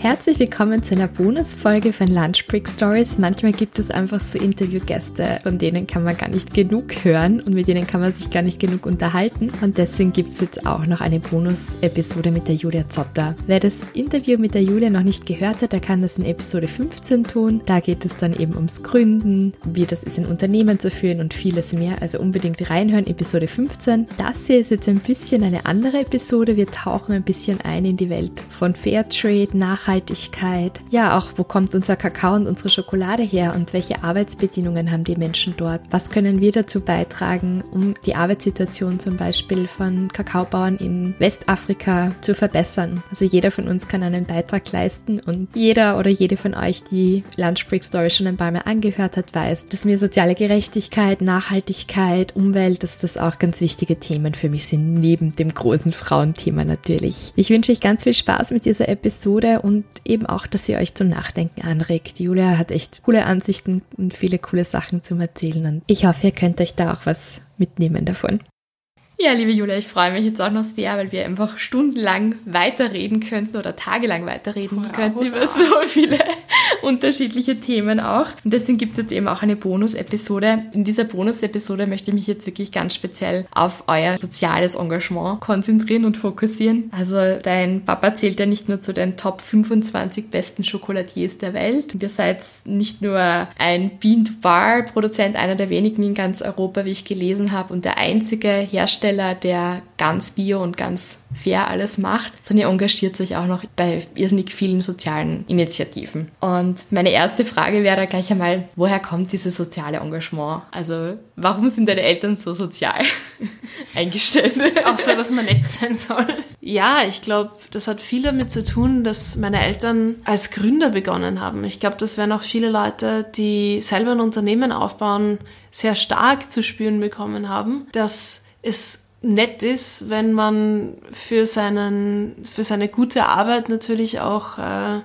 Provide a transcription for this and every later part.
Herzlich willkommen zu einer Bonusfolge von Lunch Break Stories. Manchmal gibt es einfach so Interviewgäste, von denen kann man gar nicht genug hören und mit denen kann man sich gar nicht genug unterhalten. Und deswegen gibt es jetzt auch noch eine Bonus-Episode mit der Julia Zotter. Wer das Interview mit der Julia noch nicht gehört hat, der kann das in Episode 15 tun. Da geht es dann eben ums Gründen, wie das ist, ein Unternehmen zu führen und vieles mehr. Also unbedingt reinhören, Episode 15. Das hier ist jetzt ein bisschen eine andere Episode. Wir tauchen ein bisschen ein in die Welt von Fairtrade, Nachhaltigkeit, Nachhaltigkeit. Ja, auch wo kommt unser Kakao und unsere Schokolade her und welche Arbeitsbedingungen haben die Menschen dort? Was können wir dazu beitragen, um die Arbeitssituation zum Beispiel von Kakaobauern in Westafrika zu verbessern? Also jeder von uns kann einen Beitrag leisten und jeder oder jede von euch, die Lunch Break Story schon ein paar Mal angehört hat, weiß, dass mir soziale Gerechtigkeit, Nachhaltigkeit, Umwelt, dass das auch ganz wichtige Themen für mich sind, neben dem großen Frauenthema natürlich. Ich wünsche euch ganz viel Spaß mit dieser Episode und und eben auch, dass ihr euch zum Nachdenken anregt. Julia hat echt coole Ansichten und viele coole Sachen zum Erzählen und ich hoffe, ihr könnt euch da auch was mitnehmen davon. Ja, liebe Julia, ich freue mich jetzt auch noch sehr, weil wir einfach stundenlang weiterreden könnten oder tagelang weiterreden hurra, könnten hurra. über so viele unterschiedliche Themen auch. Und deswegen gibt es jetzt eben auch eine Bonus-Episode. In dieser Bonus-Episode möchte ich mich jetzt wirklich ganz speziell auf euer soziales Engagement konzentrieren und fokussieren. Also dein Papa zählt ja nicht nur zu den Top 25 besten Schokoladiers der Welt. Und ihr seid nicht nur ein Bean Bar Produzent, einer der wenigen in ganz Europa, wie ich gelesen habe, und der einzige Hersteller Hersteller, der ganz bio und ganz fair alles macht, sondern ihr engagiert sich auch noch bei irrsinnig vielen sozialen Initiativen. Und meine erste Frage wäre da gleich einmal, woher kommt dieses soziale Engagement? Also warum sind deine Eltern so sozial eingestellt? auch so, dass man nett sein soll. Ja, ich glaube, das hat viel damit zu tun, dass meine Eltern als Gründer begonnen haben. Ich glaube, das werden auch viele Leute, die selber ein Unternehmen aufbauen, sehr stark zu spüren bekommen haben, dass es nett ist, wenn man für, seinen, für seine gute Arbeit natürlich auch äh,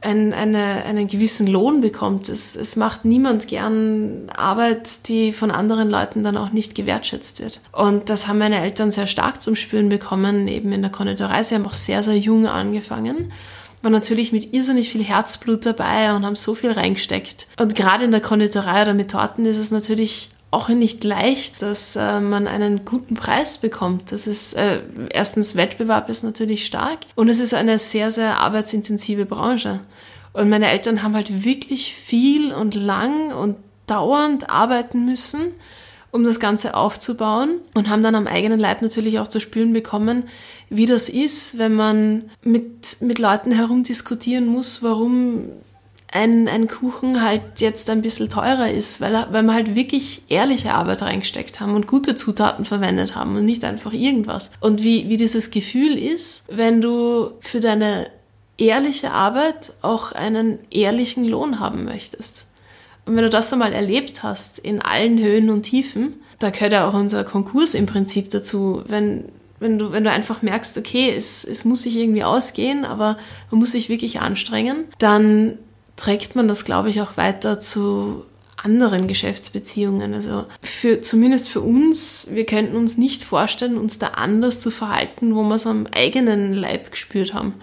ein, eine, einen gewissen Lohn bekommt. Es, es macht niemand gern Arbeit, die von anderen Leuten dann auch nicht gewertschätzt wird. Und das haben meine Eltern sehr stark zum Spüren bekommen, eben in der Konditorei. Sie haben auch sehr, sehr jung angefangen waren natürlich mit irrsinnig viel Herzblut dabei und haben so viel reingesteckt. Und gerade in der Konditorei oder mit Torten ist es natürlich auch nicht leicht, dass äh, man einen guten Preis bekommt. Das ist äh, erstens Wettbewerb ist natürlich stark und es ist eine sehr sehr arbeitsintensive Branche. Und meine Eltern haben halt wirklich viel und lang und dauernd arbeiten müssen, um das Ganze aufzubauen und haben dann am eigenen Leib natürlich auch zu spüren bekommen, wie das ist, wenn man mit, mit Leuten herumdiskutieren muss, warum ein, ein Kuchen halt jetzt ein bisschen teurer ist, weil, weil wir halt wirklich ehrliche Arbeit reingesteckt haben und gute Zutaten verwendet haben und nicht einfach irgendwas. Und wie, wie dieses Gefühl ist, wenn du für deine ehrliche Arbeit auch einen ehrlichen Lohn haben möchtest. Und wenn du das einmal erlebt hast, in allen Höhen und Tiefen, da gehört ja auch unser Konkurs im Prinzip dazu, wenn, wenn du, wenn du einfach merkst, okay, es, es muss sich irgendwie ausgehen, aber man muss sich wirklich anstrengen, dann trägt man das, glaube ich, auch weiter zu anderen Geschäftsbeziehungen. Also für, zumindest für uns, wir könnten uns nicht vorstellen, uns da anders zu verhalten, wo wir es am eigenen Leib gespürt haben.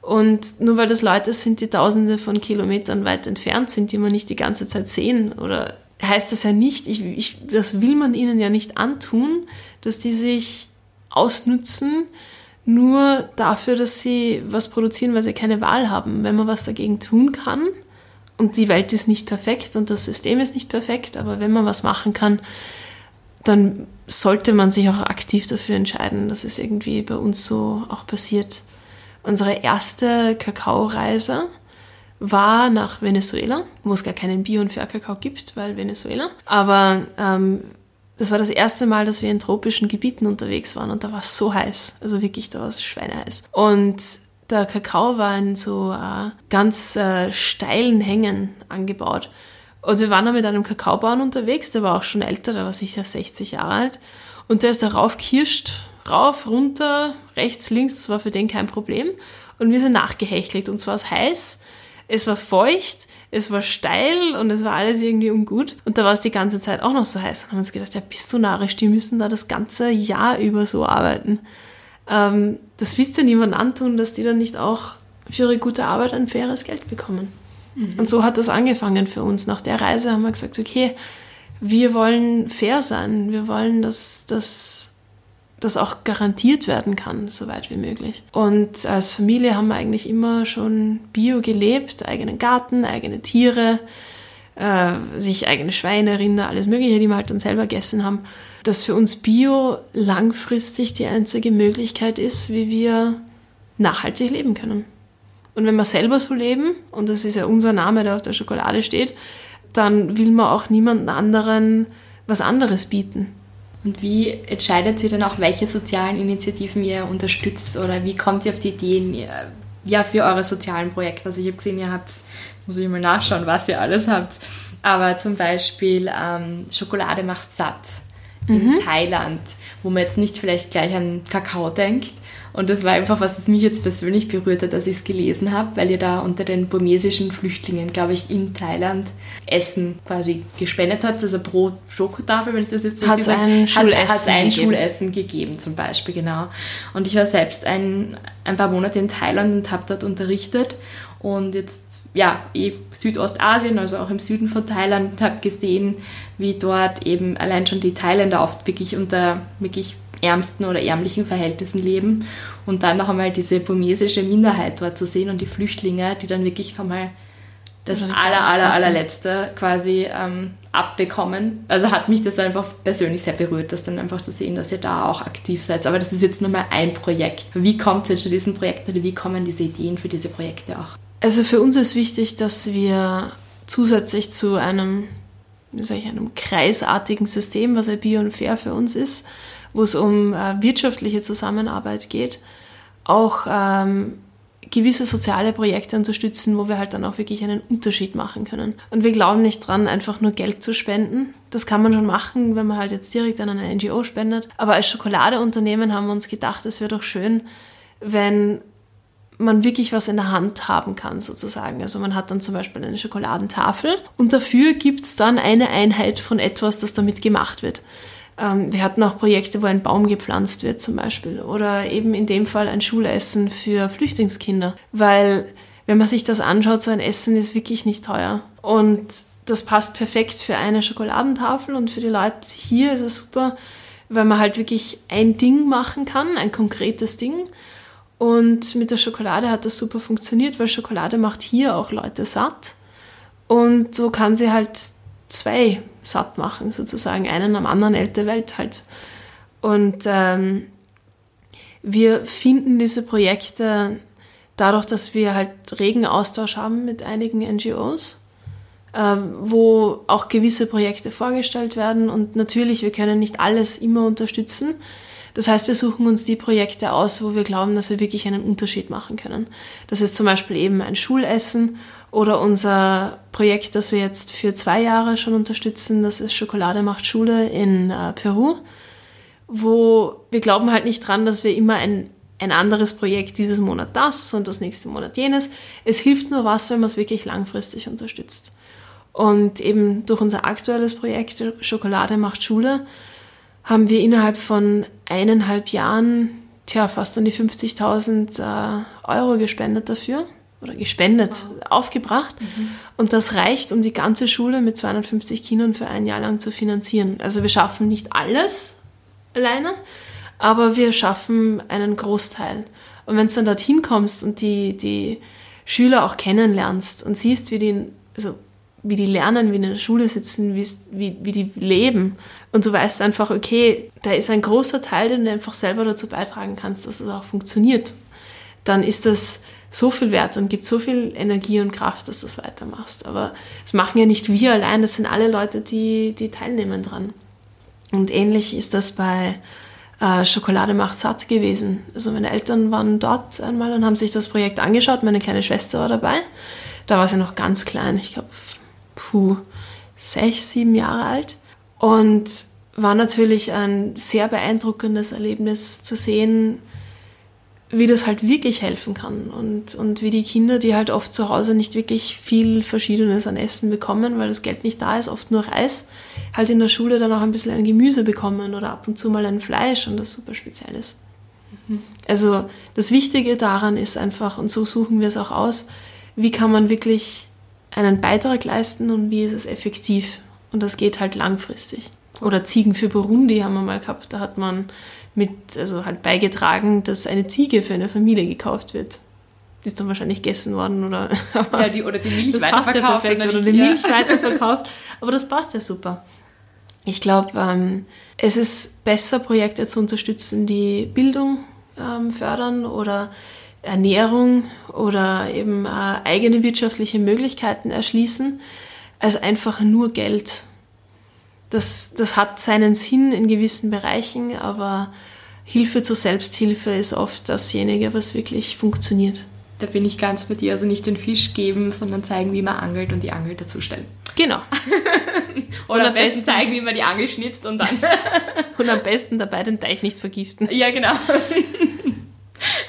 Und nur weil das Leute sind, die tausende von Kilometern weit entfernt sind, die man nicht die ganze Zeit sehen, oder heißt das ja nicht, ich, ich, das will man ihnen ja nicht antun, dass die sich ausnutzen, nur dafür, dass sie was produzieren, weil sie keine Wahl haben. Wenn man was dagegen tun kann, und die Welt ist nicht perfekt und das System ist nicht perfekt, aber wenn man was machen kann, dann sollte man sich auch aktiv dafür entscheiden. Das ist irgendwie bei uns so auch passiert. Unsere erste Kakaoreise war nach Venezuela, wo es gar keinen Bio- und Fairkakao gibt, weil Venezuela. Aber ähm, das war das erste Mal, dass wir in tropischen Gebieten unterwegs waren und da war es so heiß. Also wirklich, da war es schweineheiß. Und der Kakao war in so äh, ganz äh, steilen Hängen angebaut. Und wir waren da mit einem Kakaobauern unterwegs, der war auch schon älter, der war sicher 60 Jahre alt. Und der ist da raufkirscht, rauf, runter, rechts, links, das war für den kein Problem. Und wir sind nachgehechelt und zwar war es heiß, es war feucht, es war steil und es war alles irgendwie ungut. Und da war es die ganze Zeit auch noch so heiß. Und haben uns gedacht, ja, bist du narrisch, die müssen da das ganze Jahr über so arbeiten. Ähm, das willst du niemandem antun, dass die dann nicht auch für ihre gute Arbeit ein faires Geld bekommen. Mhm. Und so hat das angefangen für uns. Nach der Reise haben wir gesagt, okay, wir wollen fair sein. Wir wollen, dass das das auch garantiert werden kann, so weit wie möglich. Und als Familie haben wir eigentlich immer schon bio gelebt, eigenen Garten, eigene Tiere, äh, sich eigene Schweine, Rinder, alles Mögliche, die wir halt dann selber gegessen haben. Dass für uns Bio langfristig die einzige Möglichkeit ist, wie wir nachhaltig leben können. Und wenn wir selber so leben, und das ist ja unser Name, der auf der Schokolade steht, dann will man auch niemandem anderen was anderes bieten. Und wie entscheidet ihr dann auch, welche sozialen Initiativen ihr unterstützt oder wie kommt ihr auf die Ideen ja, für eure sozialen Projekte? Also ich habe gesehen, ihr habt, muss ich mal nachschauen, was ihr alles habt, aber zum Beispiel ähm, Schokolade macht satt in mhm. Thailand, wo man jetzt nicht vielleicht gleich an Kakao denkt, und das war einfach, was mich jetzt persönlich berührt hat, als ich es gelesen habe, weil ihr da unter den burmesischen Flüchtlingen, glaube ich, in Thailand Essen quasi gespendet habt, also pro Schokotafel, wenn ich das jetzt richtig sage, ein hat ein gegeben. Schulessen gegeben zum Beispiel, genau. Und ich war selbst ein, ein paar Monate in Thailand und habe dort unterrichtet und jetzt ja, eh Südostasien, also auch im Süden von Thailand, habe gesehen, wie dort eben allein schon die Thailänder oft wirklich unter wirklich ärmsten oder ärmlichen Verhältnissen leben und dann noch einmal diese burmesische Minderheit dort zu sehen und die Flüchtlinge, die dann wirklich nochmal das aller, aller, allerletzte quasi ähm, abbekommen. Also hat mich das einfach persönlich sehr berührt, das dann einfach zu sehen, dass ihr da auch aktiv seid. Aber das ist jetzt nur mal ein Projekt. Wie kommt es zu diesen Projekten oder wie kommen diese Ideen für diese Projekte auch? Also für uns ist wichtig, dass wir zusätzlich zu einem, wie sage ich, einem kreisartigen System, was ja Bio und Fair für uns ist, wo es um äh, wirtschaftliche Zusammenarbeit geht, auch ähm, gewisse soziale Projekte unterstützen, wo wir halt dann auch wirklich einen Unterschied machen können. Und wir glauben nicht dran, einfach nur Geld zu spenden. Das kann man schon machen, wenn man halt jetzt direkt an eine NGO spendet. Aber als Schokoladeunternehmen haben wir uns gedacht, es wäre doch schön, wenn man wirklich was in der Hand haben kann, sozusagen. Also man hat dann zum Beispiel eine Schokoladentafel und dafür gibt es dann eine Einheit von etwas, das damit gemacht wird. Ähm, wir hatten auch Projekte, wo ein Baum gepflanzt wird zum Beispiel oder eben in dem Fall ein Schulessen für Flüchtlingskinder, weil wenn man sich das anschaut, so ein Essen ist wirklich nicht teuer und das passt perfekt für eine Schokoladentafel und für die Leute hier ist es super, weil man halt wirklich ein Ding machen kann, ein konkretes Ding. Und mit der Schokolade hat das super funktioniert, weil Schokolade macht hier auch Leute satt. Und so kann sie halt zwei satt machen, sozusagen, einen am anderen Ende Welt halt. Und ähm, wir finden diese Projekte dadurch, dass wir halt regen Austausch haben mit einigen NGOs, ähm, wo auch gewisse Projekte vorgestellt werden. Und natürlich, wir können nicht alles immer unterstützen. Das heißt, wir suchen uns die Projekte aus, wo wir glauben, dass wir wirklich einen Unterschied machen können. Das ist zum Beispiel eben ein Schulessen oder unser Projekt, das wir jetzt für zwei Jahre schon unterstützen, das ist Schokolade macht Schule in äh, Peru, wo wir glauben halt nicht dran, dass wir immer ein, ein anderes Projekt dieses Monat das und das nächste Monat jenes. Es hilft nur was, wenn man es wirklich langfristig unterstützt. Und eben durch unser aktuelles Projekt Schokolade macht Schule haben wir innerhalb von eineinhalb Jahren tja, fast an die 50.000 äh, Euro gespendet dafür oder gespendet, wow. aufgebracht. Mhm. Und das reicht, um die ganze Schule mit 250 Kindern für ein Jahr lang zu finanzieren. Also wir schaffen nicht alles alleine, aber wir schaffen einen Großteil. Und wenn du dann dorthin kommst und die, die Schüler auch kennenlernst und siehst, wie die, also wie die lernen, wie in der Schule sitzen, wie, wie die leben. Und du weißt einfach, okay, da ist ein großer Teil, den du einfach selber dazu beitragen kannst, dass es auch funktioniert. Dann ist das so viel wert und gibt so viel Energie und Kraft, dass du das weitermachst. Aber das machen ja nicht wir allein, das sind alle Leute, die, die teilnehmen dran. Und ähnlich ist das bei äh, Schokolade macht satt gewesen. Also meine Eltern waren dort einmal und haben sich das Projekt angeschaut. Meine kleine Schwester war dabei. Da war sie noch ganz klein, ich glaube, puh, sechs, sieben Jahre alt. Und war natürlich ein sehr beeindruckendes Erlebnis zu sehen, wie das halt wirklich helfen kann und, und wie die Kinder, die halt oft zu Hause nicht wirklich viel Verschiedenes an Essen bekommen, weil das Geld nicht da ist, oft nur Reis, halt in der Schule dann auch ein bisschen ein Gemüse bekommen oder ab und zu mal ein Fleisch und das super speziell ist. Also das Wichtige daran ist einfach, und so suchen wir es auch aus, wie kann man wirklich einen Beitrag leisten und wie ist es effektiv. Und das geht halt langfristig. Oder Ziegen für Burundi haben wir mal gehabt. Da hat man mit, also halt beigetragen, dass eine Ziege für eine Familie gekauft wird. Die ist dann wahrscheinlich gegessen worden oder, ja, die, oder die Milch das passt ja perfekt oder, die, Milch ja. weiterverkauft. Aber das passt ja super. Ich glaube, ähm, es ist besser, Projekte zu unterstützen, die Bildung ähm, fördern oder Ernährung oder eben äh, eigene wirtschaftliche Möglichkeiten erschließen, als einfach nur Geld. Das, das hat seinen Sinn in gewissen Bereichen, aber Hilfe zur Selbsthilfe ist oft dasjenige, was wirklich funktioniert. Da bin ich ganz bei dir. Also nicht den Fisch geben, sondern zeigen, wie man angelt und die Angel dazustellen. Genau. Oder am besten zeigen, wie man die Angel schnitzt und dann. und am besten dabei den Teich nicht vergiften. Ja, genau.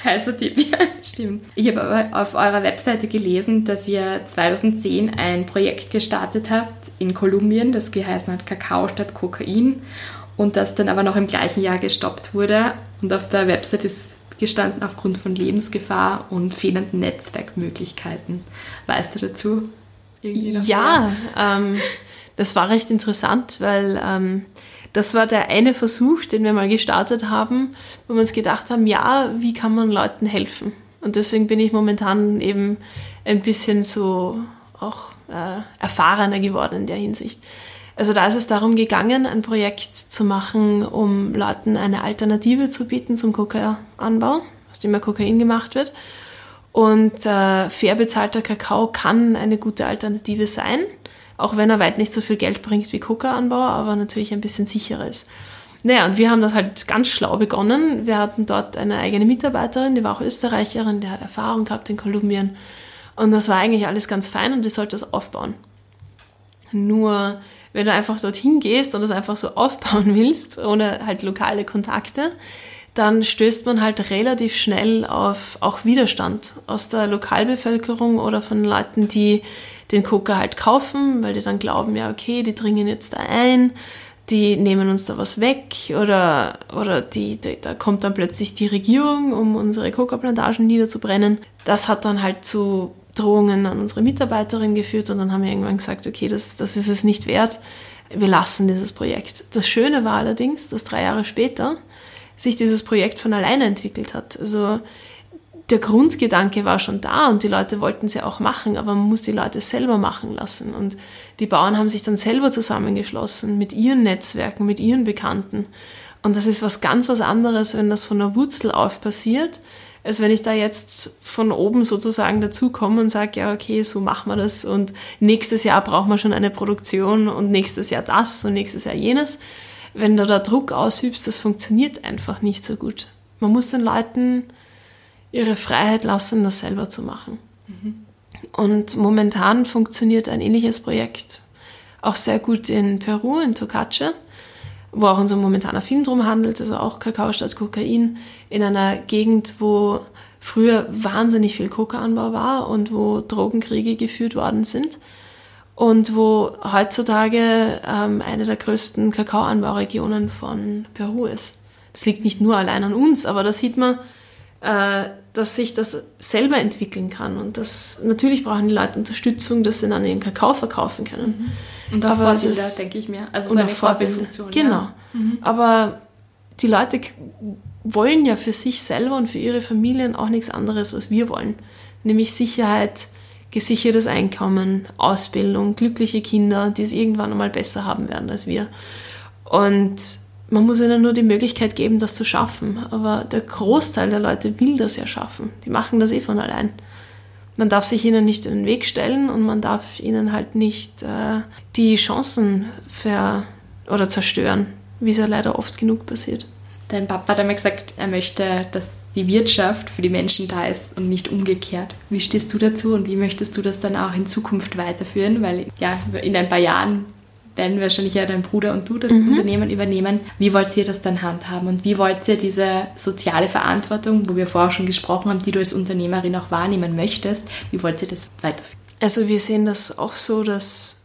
Heißer Tipp, ja, stimmt. Ich habe aber auf eurer Webseite gelesen, dass ihr 2010 ein Projekt gestartet habt in Kolumbien, das geheißen hat Kakao statt Kokain und das dann aber noch im gleichen Jahr gestoppt wurde. Und auf der Website ist gestanden aufgrund von Lebensgefahr und fehlenden Netzwerkmöglichkeiten. Weißt du dazu? ja, ähm, das war recht interessant, weil ähm, das war der eine Versuch, den wir mal gestartet haben, wo wir uns gedacht haben, ja, wie kann man Leuten helfen? Und deswegen bin ich momentan eben ein bisschen so auch äh, erfahrener geworden in der Hinsicht. Also da ist es darum gegangen, ein Projekt zu machen, um Leuten eine Alternative zu bieten zum Kokainanbau, aus dem ja Kokain gemacht wird. Und äh, fair bezahlter Kakao kann eine gute Alternative sein auch wenn er weit nicht so viel Geld bringt wie Coca-Anbau, aber natürlich ein bisschen sicherer ist. Naja, und wir haben das halt ganz schlau begonnen. Wir hatten dort eine eigene Mitarbeiterin, die war auch Österreicherin, die hat Erfahrung gehabt in Kolumbien. Und das war eigentlich alles ganz fein und die sollte das aufbauen. Nur, wenn du einfach dorthin gehst und das einfach so aufbauen willst, ohne halt lokale Kontakte, dann stößt man halt relativ schnell auf auch Widerstand aus der Lokalbevölkerung oder von Leuten, die den Coca halt kaufen, weil die dann glauben, ja, okay, die dringen jetzt da ein, die nehmen uns da was weg oder, oder die, die da kommt dann plötzlich die Regierung, um unsere Coca-Plantagen niederzubrennen. Das hat dann halt zu Drohungen an unsere Mitarbeiterin geführt und dann haben wir irgendwann gesagt, okay, das, das ist es nicht wert, wir lassen dieses Projekt. Das Schöne war allerdings, dass drei Jahre später sich dieses Projekt von alleine entwickelt hat. Also der Grundgedanke war schon da und die Leute wollten es ja auch machen, aber man muss die Leute selber machen lassen. Und die Bauern haben sich dann selber zusammengeschlossen mit ihren Netzwerken, mit ihren Bekannten. Und das ist was ganz was anderes, wenn das von der Wurzel auf passiert, als wenn ich da jetzt von oben sozusagen dazukomme und sage, ja, okay, so machen wir das und nächstes Jahr brauchen wir schon eine Produktion und nächstes Jahr das und nächstes Jahr jenes. Wenn du da Druck ausübst, das funktioniert einfach nicht so gut. Man muss den Leuten ihre Freiheit lassen, das selber zu machen. Mhm. Und momentan funktioniert ein ähnliches Projekt auch sehr gut in Peru, in Tocache, wo auch unser momentaner Film drum handelt, also auch Kakao statt Kokain, in einer Gegend, wo früher wahnsinnig viel Kokaanbau war und wo Drogenkriege geführt worden sind und wo heutzutage ähm, eine der größten Kakaoanbauregionen von Peru ist. Das liegt nicht nur allein an uns, aber da sieht man, äh, dass sich das selber entwickeln kann. Und das natürlich brauchen die Leute Unterstützung, dass sie dann ihren Kakao verkaufen können. Mhm. Und auch Aber Vorbilder, ist, denke ich mir. Also so eine Vorbildfunktion. Genau. Ja. Mhm. Aber die Leute wollen ja für sich selber und für ihre Familien auch nichts anderes, was wir wollen. Nämlich Sicherheit, gesichertes Einkommen, Ausbildung, glückliche Kinder, die es irgendwann einmal besser haben werden als wir. Und man muss ihnen nur die Möglichkeit geben, das zu schaffen. Aber der Großteil der Leute will das ja schaffen. Die machen das eh von allein. Man darf sich ihnen nicht in den Weg stellen und man darf ihnen halt nicht äh, die Chancen ver oder zerstören, wie es ja leider oft genug passiert. Dein Papa hat einmal gesagt, er möchte, dass die Wirtschaft für die Menschen da ist und nicht umgekehrt. Wie stehst du dazu und wie möchtest du das dann auch in Zukunft weiterführen? Weil ja, in ein paar Jahren werden wahrscheinlich ja dein Bruder und du das mhm. Unternehmen übernehmen. Wie wollt ihr das dann handhaben und wie wollt ihr diese soziale Verantwortung, wo wir vorher schon gesprochen haben, die du als Unternehmerin auch wahrnehmen möchtest, wie wollt ihr das weiterführen? Also wir sehen das auch so, dass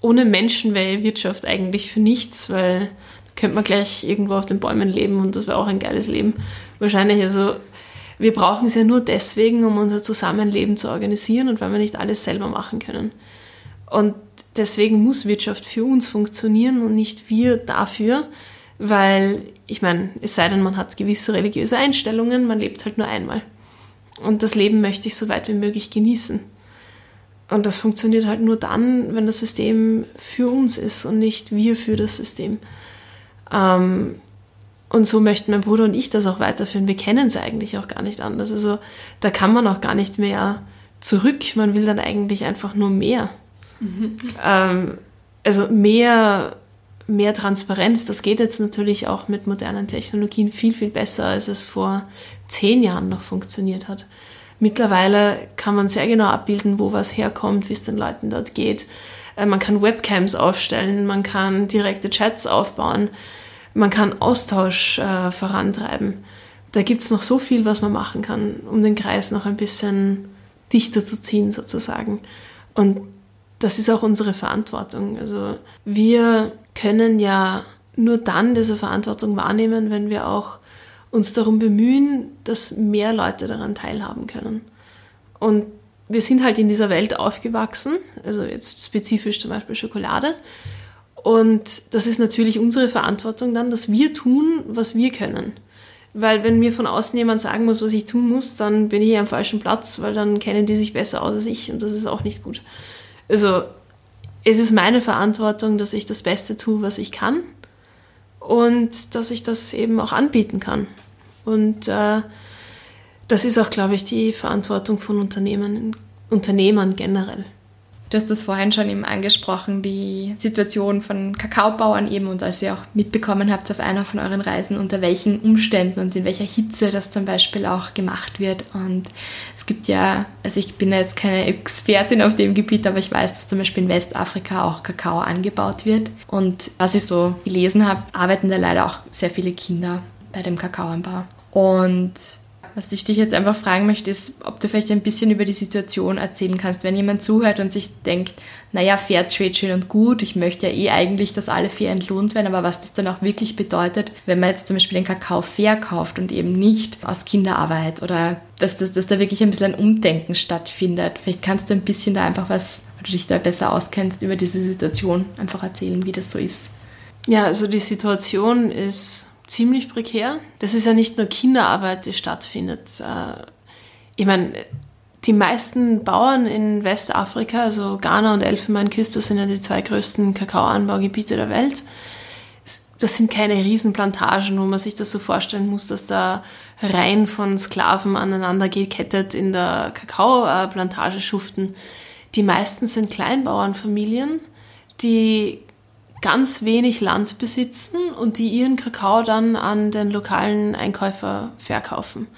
ohne Menschen wäre Wirtschaft eigentlich für nichts, weil könnte man gleich irgendwo auf den Bäumen leben und das wäre auch ein geiles Leben. Wahrscheinlich, also wir brauchen es ja nur deswegen, um unser Zusammenleben zu organisieren und weil wir nicht alles selber machen können. Und deswegen muss Wirtschaft für uns funktionieren und nicht wir dafür, weil ich meine, es sei denn, man hat gewisse religiöse Einstellungen, man lebt halt nur einmal. Und das Leben möchte ich so weit wie möglich genießen. Und das funktioniert halt nur dann, wenn das System für uns ist und nicht wir für das System. Ähm, und so möchten mein Bruder und ich das auch weiterführen. Wir kennen es eigentlich auch gar nicht anders. Also da kann man auch gar nicht mehr zurück. Man will dann eigentlich einfach nur mehr. Ähm, also mehr, mehr Transparenz. Das geht jetzt natürlich auch mit modernen Technologien viel, viel besser, als es vor zehn Jahren noch funktioniert hat. Mittlerweile kann man sehr genau abbilden, wo was herkommt, wie es den Leuten dort geht. Äh, man kann Webcams aufstellen, man kann direkte Chats aufbauen, man kann Austausch äh, vorantreiben. Da gibt es noch so viel, was man machen kann, um den Kreis noch ein bisschen dichter zu ziehen, sozusagen. Und das ist auch unsere Verantwortung. Also wir können ja nur dann diese Verantwortung wahrnehmen, wenn wir auch uns darum bemühen, dass mehr Leute daran teilhaben können. Und wir sind halt in dieser Welt aufgewachsen, also jetzt spezifisch zum Beispiel Schokolade. Und das ist natürlich unsere Verantwortung dann, dass wir tun, was wir können. Weil wenn mir von außen jemand sagen muss, was ich tun muss, dann bin ich am falschen Platz, weil dann kennen die sich besser aus als ich und das ist auch nicht gut. Also es ist meine Verantwortung, dass ich das Beste tue, was ich kann und dass ich das eben auch anbieten kann. Und äh, das ist auch, glaube ich, die Verantwortung von Unternehmen, Unternehmern generell. Du hast das vorhin schon eben angesprochen, die Situation von Kakaobauern eben und als ihr auch mitbekommen habt auf einer von euren Reisen, unter welchen Umständen und in welcher Hitze das zum Beispiel auch gemacht wird. Und es gibt ja, also ich bin jetzt keine Expertin auf dem Gebiet, aber ich weiß, dass zum Beispiel in Westafrika auch Kakao angebaut wird. Und was ich so gelesen habe, arbeiten da leider auch sehr viele Kinder bei dem Kakaoanbau. Und was ich dich jetzt einfach fragen möchte, ist, ob du vielleicht ein bisschen über die Situation erzählen kannst, wenn jemand zuhört und sich denkt, naja, Fairtrade schön und gut, ich möchte ja eh eigentlich, dass alle fair entlohnt werden, aber was das dann auch wirklich bedeutet, wenn man jetzt zum Beispiel den Kakao fair kauft und eben nicht aus Kinderarbeit oder dass, dass, dass da wirklich ein bisschen ein Umdenken stattfindet. Vielleicht kannst du ein bisschen da einfach was, weil du dich da besser auskennst, über diese Situation einfach erzählen, wie das so ist. Ja, also die Situation ist ziemlich prekär. Das ist ja nicht nur Kinderarbeit, die stattfindet. Äh, ich meine, die meisten Bauern in Westafrika, also Ghana und Elfenbeinküste, sind ja die zwei größten Kakaoanbaugebiete der Welt. Das sind keine Riesenplantagen, wo man sich das so vorstellen muss, dass da Reihen von Sklaven aneinander gekettet in der Kakaoplantage schuften. Die meisten sind Kleinbauernfamilien, die ganz wenig Land besitzen und die ihren Kakao dann an den lokalen Einkäufer verkaufen.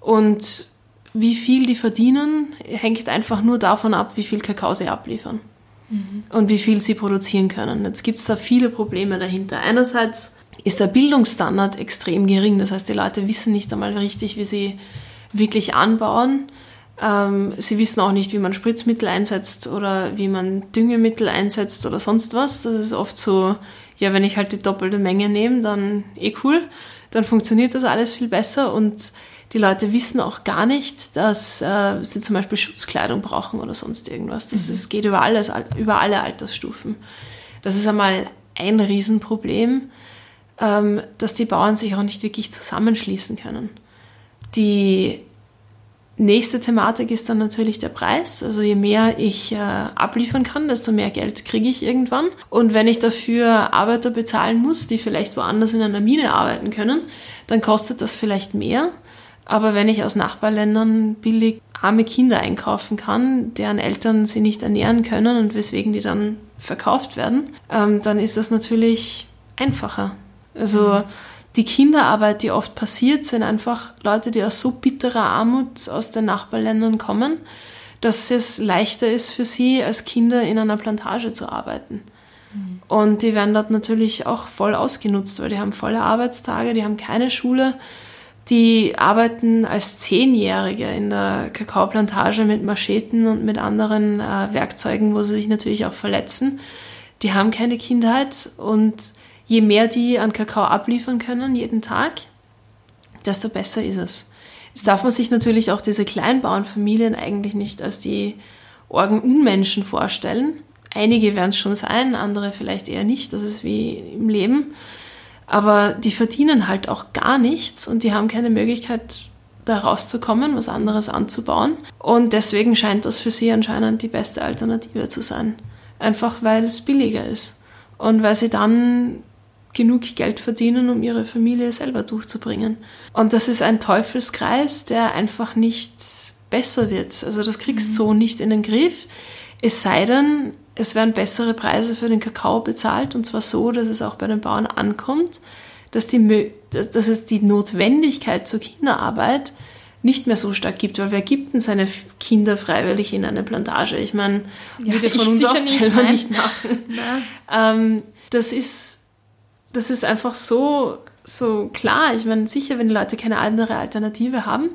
Und wie viel die verdienen, hängt einfach nur davon ab, wie viel Kakao sie abliefern mhm. und wie viel sie produzieren können. Jetzt gibt es da viele Probleme dahinter. Einerseits ist der Bildungsstandard extrem gering, das heißt, die Leute wissen nicht einmal richtig, wie sie wirklich anbauen. Ähm, sie wissen auch nicht, wie man Spritzmittel einsetzt oder wie man Düngemittel einsetzt oder sonst was. Das ist oft so, ja, wenn ich halt die doppelte Menge nehme, dann eh cool. Dann funktioniert das alles viel besser und die Leute wissen auch gar nicht, dass äh, sie zum Beispiel Schutzkleidung brauchen oder sonst irgendwas. Das mhm. ist, geht über, alles, über alle Altersstufen. Das ist einmal ein Riesenproblem, ähm, dass die Bauern sich auch nicht wirklich zusammenschließen können. Die Nächste Thematik ist dann natürlich der Preis. Also je mehr ich äh, abliefern kann, desto mehr Geld kriege ich irgendwann. Und wenn ich dafür Arbeiter bezahlen muss, die vielleicht woanders in einer Mine arbeiten können, dann kostet das vielleicht mehr. Aber wenn ich aus Nachbarländern billig arme Kinder einkaufen kann, deren Eltern sie nicht ernähren können und weswegen die dann verkauft werden, ähm, dann ist das natürlich einfacher. Also mhm die Kinderarbeit, die oft passiert, sind einfach Leute, die aus so bitterer Armut aus den Nachbarländern kommen, dass es leichter ist für sie, als Kinder in einer Plantage zu arbeiten. Mhm. Und die werden dort natürlich auch voll ausgenutzt, weil die haben volle Arbeitstage, die haben keine Schule, die arbeiten als Zehnjährige in der Kakaoplantage mit Mascheten und mit anderen äh, Werkzeugen, wo sie sich natürlich auch verletzen. Die haben keine Kindheit und je mehr die an Kakao abliefern können jeden Tag, desto besser ist es. Jetzt darf man sich natürlich auch diese Kleinbauernfamilien eigentlich nicht als die Orgenunmenschen vorstellen. Einige werden es schon sein, andere vielleicht eher nicht. Das ist wie im Leben. Aber die verdienen halt auch gar nichts und die haben keine Möglichkeit, da rauszukommen, was anderes anzubauen. Und deswegen scheint das für sie anscheinend die beste Alternative zu sein. Einfach weil es billiger ist. Und weil sie dann genug Geld verdienen, um ihre Familie selber durchzubringen. Und das ist ein Teufelskreis, der einfach nicht besser wird. Also das kriegst du mhm. so nicht in den Griff. Es sei denn, es werden bessere Preise für den Kakao bezahlt und zwar so, dass es auch bei den Bauern ankommt, dass, die, dass es die Notwendigkeit zur Kinderarbeit nicht mehr so stark gibt, weil wer gibt denn seine Kinder freiwillig in eine Plantage? Ich meine, ja, würde von uns auch selber nicht, nicht machen. Ähm, das ist, das ist einfach so, so klar. Ich meine, sicher, wenn die Leute keine andere Alternative haben,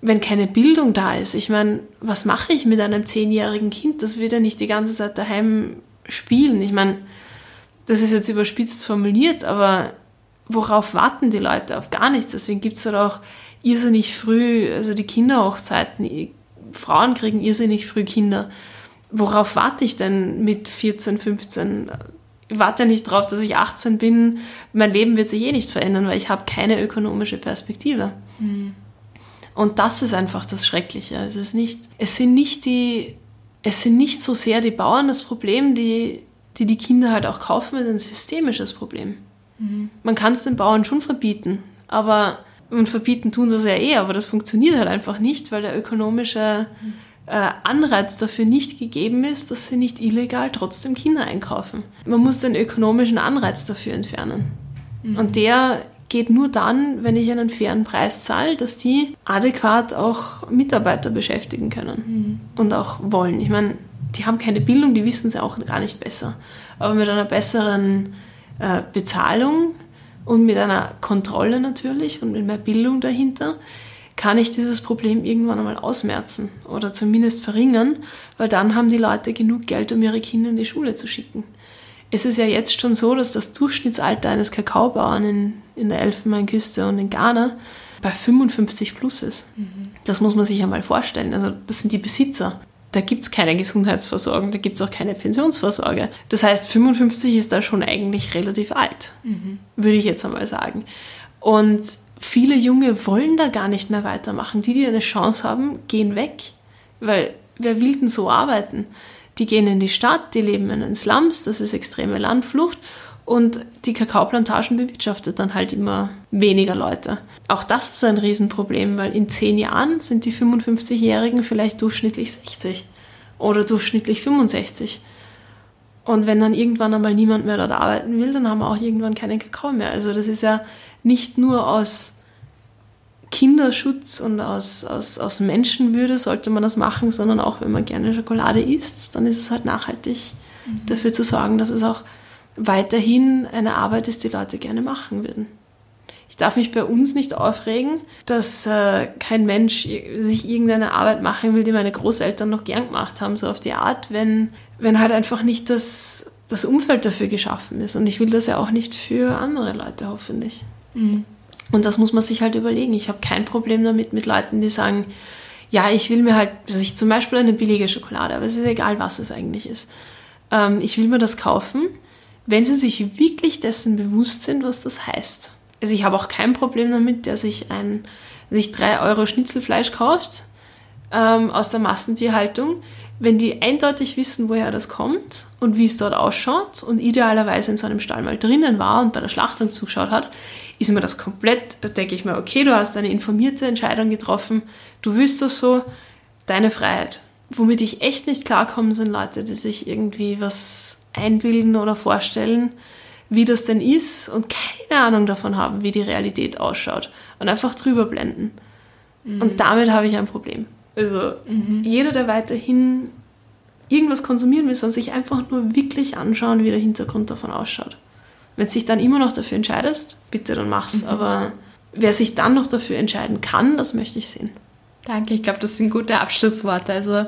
wenn keine Bildung da ist, ich meine, was mache ich mit einem zehnjährigen Kind? Das wird ja nicht die ganze Zeit daheim spielen. Ich meine, das ist jetzt überspitzt formuliert, aber worauf warten die Leute? Auf gar nichts. Deswegen gibt es halt auch irrsinnig früh, also die Kinderhochzeiten, Frauen kriegen irrsinnig früh Kinder. Worauf warte ich denn mit 14, 15? Ich warte ja nicht darauf, dass ich 18 bin. Mein Leben wird sich eh nicht verändern, weil ich habe keine ökonomische Perspektive. Mhm. Und das ist einfach das Schreckliche. Es ist nicht, es sind nicht die, es sind nicht so sehr die Bauern das Problem, die die, die Kinder halt auch kaufen, ist ein systemisches Problem. Mhm. Man kann es den Bauern schon verbieten, aber und verbieten tun sie es ja eh, aber das funktioniert halt einfach nicht, weil der ökonomische äh, Anreiz dafür nicht gegeben ist, dass sie nicht illegal trotzdem Kinder einkaufen. Man muss den ökonomischen Anreiz dafür entfernen. Mhm. Und der geht nur dann, wenn ich einen fairen Preis zahle, dass die adäquat auch Mitarbeiter beschäftigen können mhm. und auch wollen. Ich meine, die haben keine Bildung, die wissen es auch gar nicht besser. Aber mit einer besseren äh, Bezahlung und mit einer Kontrolle natürlich und mit mehr Bildung dahinter kann ich dieses Problem irgendwann einmal ausmerzen oder zumindest verringern, weil dann haben die Leute genug Geld, um ihre Kinder in die Schule zu schicken es ist ja jetzt schon so, dass das Durchschnittsalter eines Kakaobauern in, in der Elfenbeinküste und in Ghana bei 55 plus ist. Mhm. Das muss man sich ja mal vorstellen. Also das sind die Besitzer. Da gibt es keine Gesundheitsversorgung, da gibt es auch keine Pensionsvorsorge. Das heißt, 55 ist da schon eigentlich relativ alt, mhm. würde ich jetzt einmal sagen. Und viele Junge wollen da gar nicht mehr weitermachen. Die, die eine Chance haben, gehen weg. Weil wer will denn so arbeiten? die gehen in die Stadt, die leben in den Slums, das ist extreme Landflucht und die Kakaoplantagen bewirtschaftet dann halt immer weniger Leute. Auch das ist ein Riesenproblem, weil in zehn Jahren sind die 55-Jährigen vielleicht durchschnittlich 60 oder durchschnittlich 65. Und wenn dann irgendwann einmal niemand mehr dort arbeiten will, dann haben wir auch irgendwann keinen Kakao mehr. Also das ist ja nicht nur aus Kinderschutz und aus, aus, aus Menschenwürde sollte man das machen, sondern auch wenn man gerne Schokolade isst, dann ist es halt nachhaltig mhm. dafür zu sorgen, dass es auch weiterhin eine Arbeit ist, die Leute gerne machen würden. Ich darf mich bei uns nicht aufregen, dass äh, kein Mensch sich irgendeine Arbeit machen will, die meine Großeltern noch gern gemacht haben, so auf die Art, wenn, wenn halt einfach nicht das, das Umfeld dafür geschaffen ist. Und ich will das ja auch nicht für andere Leute, hoffentlich. Mhm. Und das muss man sich halt überlegen. Ich habe kein Problem damit mit Leuten, die sagen, ja, ich will mir halt, dass ich zum Beispiel eine billige Schokolade, aber es ist egal, was es eigentlich ist. Ähm, ich will mir das kaufen, wenn sie sich wirklich dessen bewusst sind, was das heißt. Also ich habe auch kein Problem damit, der sich ein, sich drei Euro Schnitzelfleisch kauft ähm, aus der Massentierhaltung, wenn die eindeutig wissen, woher das kommt und wie es dort ausschaut und idealerweise in so einem Stall mal drinnen war und bei der Schlachtung zugeschaut hat, ist mir das komplett, denke ich mir, okay, du hast eine informierte Entscheidung getroffen, du willst das so, deine Freiheit. Womit ich echt nicht klarkomme, sind Leute, die sich irgendwie was einbilden oder vorstellen, wie das denn ist und keine Ahnung davon haben, wie die Realität ausschaut und einfach drüber blenden. Mhm. Und damit habe ich ein Problem. Also mhm. jeder, der weiterhin irgendwas konsumieren will, soll sich einfach nur wirklich anschauen, wie der Hintergrund davon ausschaut. Wenn du dich dann immer noch dafür entscheidest, bitte, dann mach's. Mhm. Aber wer sich dann noch dafür entscheiden kann, das möchte ich sehen. Danke, ich glaube, das sind gute Abschlussworte. Also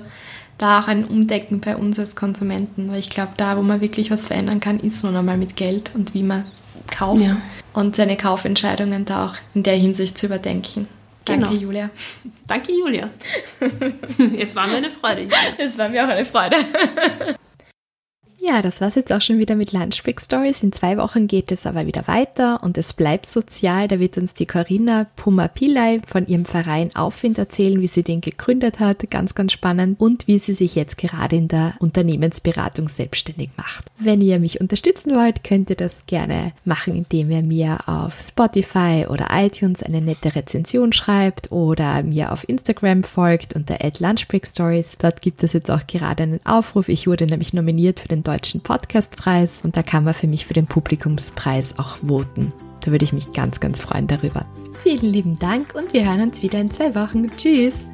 da auch ein Umdenken bei uns als Konsumenten, weil ich glaube, da, wo man wirklich was verändern kann, ist nun einmal mit Geld und wie man kauft ja. und seine Kaufentscheidungen da auch in der Hinsicht zu überdenken. Danke, genau. Julia. Danke, Julia. es war mir eine Freude. Julia. Es war mir auch eine Freude. Ja, das war's jetzt auch schon wieder mit Lunchbreak Stories. In zwei Wochen geht es aber wieder weiter und es bleibt sozial. Da wird uns die Corinna Pumapilai von ihrem Verein Aufwind erzählen, wie sie den gegründet hat. Ganz, ganz spannend. Und wie sie sich jetzt gerade in der Unternehmensberatung selbstständig macht. Wenn ihr mich unterstützen wollt, könnt ihr das gerne machen, indem ihr mir auf Spotify oder iTunes eine nette Rezension schreibt oder mir auf Instagram folgt unter Lunchbreak Stories. Dort gibt es jetzt auch gerade einen Aufruf. Ich wurde nämlich nominiert für den Deutschen Podcastpreis und da kann man für mich für den Publikumspreis auch voten. Da würde ich mich ganz, ganz freuen darüber. Vielen lieben Dank und wir hören uns wieder in zwei Wochen. Tschüss!